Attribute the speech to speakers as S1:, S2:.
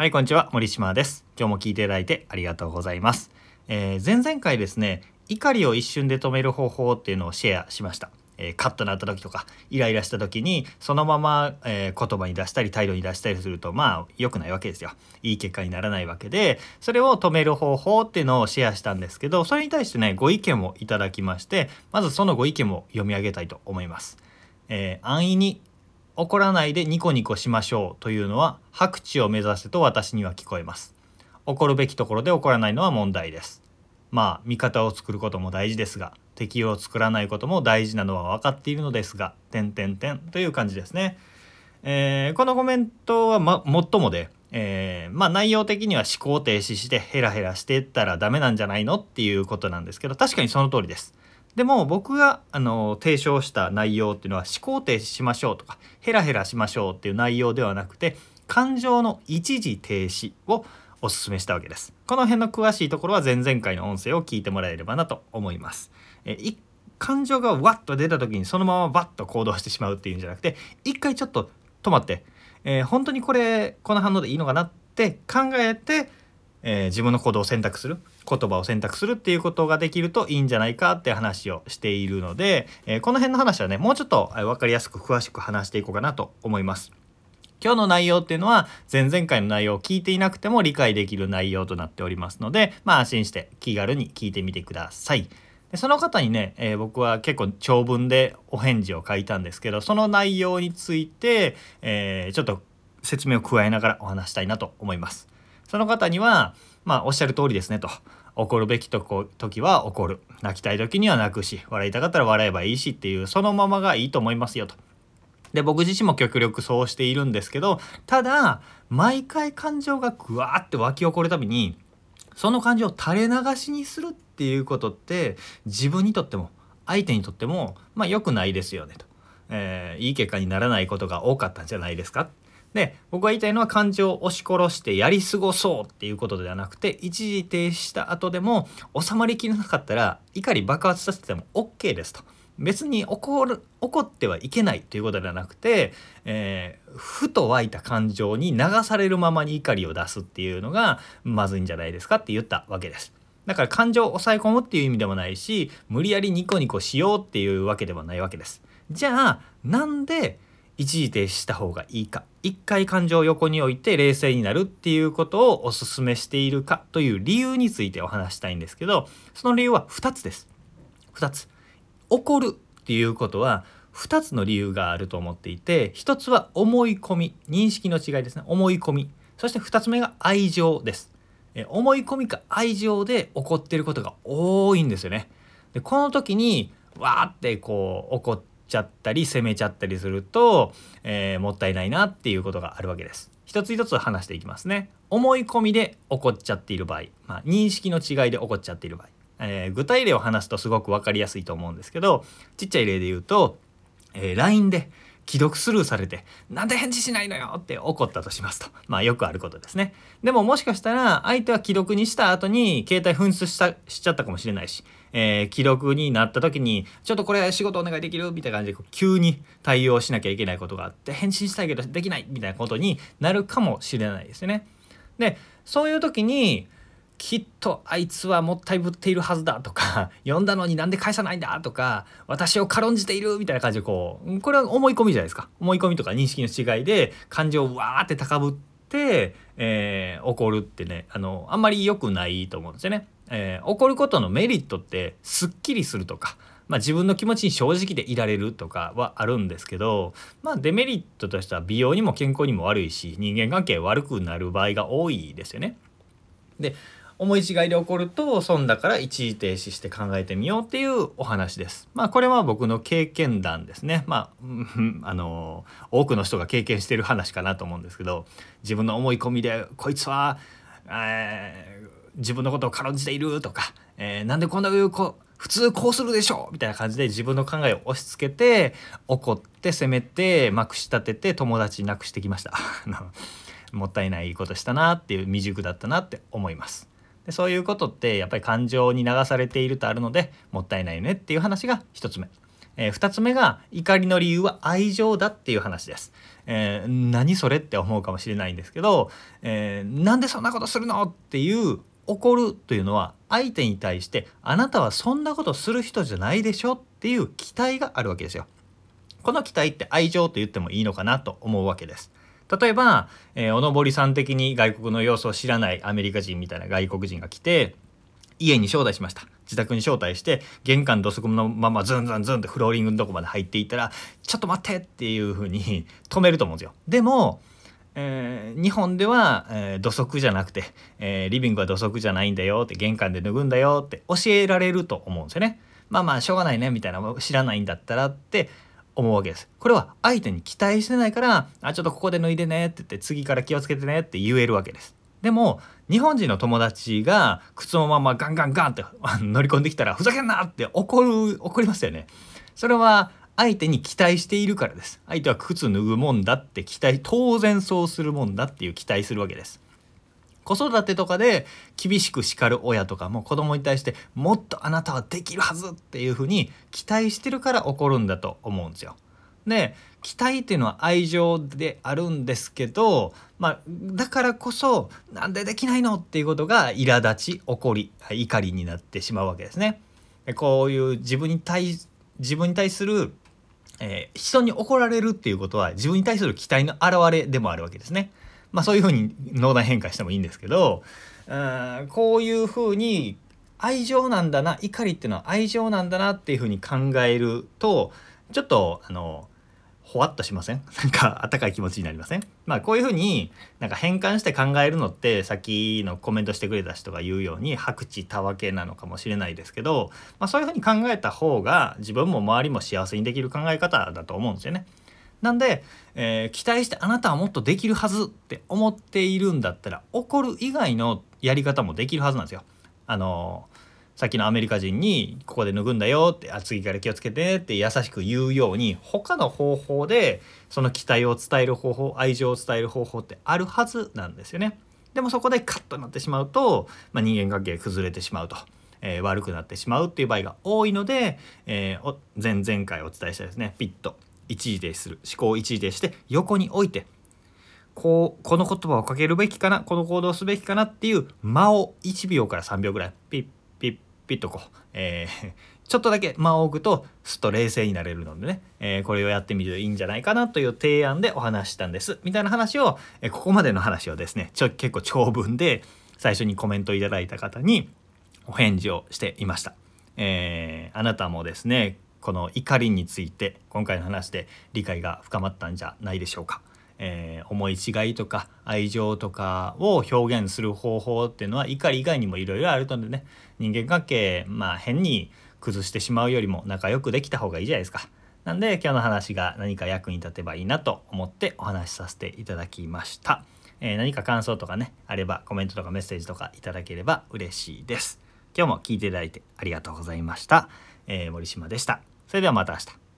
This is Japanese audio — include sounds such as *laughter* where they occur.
S1: はいこんにちは。森島です。今日も聞いていただいてありがとうございます、えー、前々回ですね怒りを一瞬で止める方法っていうのをシェアしました。えー、カッとなった時とかイライラした時にそのまま、えー、言葉に出したり態度に出したりするとまあ良くないわけですよ。いい結果にならないわけでそれを止める方法っていうのをシェアしたんですけどそれに対してねご意見をいただきましてまずそのご意見も読み上げたいと思います、え、安易に怒らないでニコニコしましょうというのは白地を目指せと私には聞こえます。怒るべきところで怒らないのは問題です。まあ味方を作ることも大事ですが敵を作らないことも大事なのは分かっているのですが点点点という感じですね、えー、このコメントは、ま、最もで、えー、まあ内容的には思考停止してヘラヘラしていったらダメなんじゃないのっていうことなんですけど確かにその通りです。でも僕があの提唱した内容っていうのは思考停止しましょうとかヘラヘラしましょうっていう内容ではなくて感情の一時停止をお勧めしたわけです。この辺の詳しいところは前々回の音声を聞いてもらえればなと思います。え感情がわっと出た時にそのままバッと行動してしまうっていうんじゃなくて一回ちょっと止まって、えー、本当にこれこの反応でいいのかなって考えて、えー、自分の行動を選択する言葉を選択するっていうことができるといいんじゃないかって話をしているので、えー、この辺の話はねもうちょっと分かりやすく詳しく話していこうかなと思います。今日の内容っていうのは前々回の内容を聞いていなくても理解できる内容となっておりますのでまあ安心して気軽に聞いてみてください。でその方にね、えー、僕は結構長文でお返事を書いたんですけどその内容について、えー、ちょっと説明を加えながらお話したいなと思います。その方にはまあおっしゃる通りですねと。怒るべきとこ時は怒る泣きたい時には泣くし笑いたかったら笑えばいいしっていうそのままがいいと思いますよと。で僕自身も極力そうしているんですけどただ毎回感情がぐわーって湧き起こるたびにその感情を垂れ流しにするっていうことって自分にとっても相手にとってもまあ良くないですよねと、えー、いい結果にならないことが多かったんじゃないですかで僕が言いたいのは感情を押し殺してやり過ごそうっていうことではなくて一時停止した後でも収まりきれなかったら怒り爆発させても OK ですと。別に怒る怒ってはいけないということではなくて、えー、ふと湧いた感情に流されるままに怒りを出すっていうのがまずいんじゃないですかって言ったわけです。だから感情を抑え込むっていう意味でもないし無理やりニコニコしようっていうわけでもないわけです。じゃあなんで一時停止した方がいいか。一回感情を横に置いて冷静になるっていうことをお勧めしているかという理由についてお話したいんですけどその理由は2つです。2つ。怒るっていうことは2つの理由があると思っていて1つは思い込み認識の違いですね。思い込み。そして2つ目が愛情です。え思い込みか愛情で怒ってることが多いんですよね。でこの時にわーってこう怒っちゃったり責めちゃったりすると、えー、もったいないなっていうことがあるわけです。一つ一つ話していきますね。思い込みで怒っちゃっている場合、まあ、認識の違いで怒っちゃっている場合。えー、具体例を話すとすごく分かりやすいと思うんですけどちっちゃい例で言うと、えー、LINE で既読スルーされて「なんで返事しないのよ!」って怒ったとしますと。まあよくあることですね。でももしかしたら相手は既読にした後に携帯紛失したしちゃったかもしれないし、えー、既読になった時に「ちょっとこれ仕事お願いできる?」みたいな感じで急に対応しなきゃいけないことがあって返信したいけどできないみたいなことになるかもしれないですよねでそういう時にきっとあいつはもったいぶっているはずだとか *laughs* 呼んだのになんで返さないんだとか私を軽んじているみたいな感じでこうこれは思い込みじゃないですか思い込みとか認識の違いで感情をわーって高ぶって、えー、怒るってねあのあんまり良くないと思うんですよね。えー、怒ることのメリットってすっきりするとか、まあ、自分の気持ちに正直でいられるとかはあるんですけど、まあ、デメリットとしては美容にも健康にも悪いし人間関係悪くなる場合が多いですよね。で思い違いで起こると損だから一時停止して考えてみようっていうお話です。まあこれは僕の経験談ですね。まあ *laughs* あの多くの人が経験してる話かなと思うんですけど自分の思い込みでこいつは、えー、自分のことを軽んじているとか、えー、なんでこんなこ普通こうするでしょうみたいな感じで自分の考えを押し付けて怒って責めてまくし立てて友達なくしてきました。*laughs* もったいないことしたなっていう未熟だったなって思います。でそういうことってやっぱり感情に流されているとあるのでもったいないよねっていう話が1つ目えー、2つ目が怒りの理由は愛情だっていう話です。えー、何それって思うかもしれないんですけど、えー、なんでそんなことするのっていう怒るというのは相手に対してあなたはそんなことする人じゃないでしょっていう期待があるわけですよ。この期待って愛情と言ってもいいのかなと思うわけです。例えば、えー、おのぼりさん的に外国の様子を知らないアメリカ人みたいな外国人が来て家に招待しました自宅に招待して玄関土足のままズンズンズンってフローリングのとこまで入っていったらちょっと待ってっていう風に止めると思うんですよでもえー、日本では、えー、土足じゃなくて、えー、リビングは土足じゃないんだよって玄関で脱ぐんだよって教えられると思うんですよね。まあまあしょうがないねみたいな知らないんだったらって思うわけです。これは相手に期待してないから「あちょっとここで脱いでね」って言って次から気をつけてねって言えるわけです。でも日本人の友達が靴のままガンガンガンって乗り込んできたら「ふざけんな!」って怒る怒りますよね。それは相手に期待しているからです。相手は靴脱ぐもんだって期待当然そうするもんだっていう期待するわけです。子育てとかで厳しく叱る親とかも子供に対してもっとあなたはできるはずっていうふうに期待してるから怒るんだと思うんですよ。で期待っていうのは愛情であるんですけど、まあ、だからこそなんでできないのっていうことが苛立ち怒り怒りになってしまうわけですね。こういう自分に対自分に対する、えー、人に怒られるっていうことは自分に対する期待の表れでもあるわけですね。まあ、そういうふうに脳内変化してもいいんですけどうんこういうふうに愛情なんだな怒りっていうのは愛情なんだなっていうふうに考えるとちょっとあのほわっとしません？*laughs* なんか温かい気持ちになりません？まあこういうふうになんか変換して考えるのってさっきのコメントしてくれた人が言うように白地たわけなのかもしれないですけど、まあ、そういうふうに考えた方が自分も周りも幸せにできる考え方だと思うんですよね。なんで、えー、期待してあなたはもっとできるはずって思っているんだったら怒る以外のやり方もできるはずなんですよ。あのさっきのアメリカ人に「ここで脱ぐんだよ」って「あ次から気をつけて」って優しく言うように他の方法でその期待を伝える方法愛情を伝える方法ってあるはずなんですよね。でもそこでカッとなってしまうと、まあ、人間関係崩れてしまうと。えー、悪くなってしまうっていう場合が多いので、えー、前々回お伝えしたですねピッと一時停止する思考を一時停止して横に置いてこうこの言葉をかけるべきかなこの行動をすべきかなっていう間を1秒から3秒ぐらいピッピッピッとこう、えー、*laughs* ちょっとだけ間を置くとすっと冷静になれるのでね、えー、これをやってみるといいんじゃないかなという提案でお話したんですみたいな話を、えー、ここまでの話をですねちょ結構長文で最初にコメントいただいた方にお返事をしていました。えー、あなたもですねこの怒りについて今回の話で理解が深まったんじゃないでしょうか。えー、思い違いとか愛情とかを表現する方法っていうのは怒り以外にもいろいろあるのでね人間関係まあ変に崩してしまうよりも仲良くできた方がいいじゃないですか。なんで今日の話が何か役に立てばいいなと思ってお話しさせていただきました。えー、何か感想とかねあればコメントとかメッセージとかいただければ嬉しいです。今日も聞いていただいてありがとうございました。えー、森島でした。それではまた明日。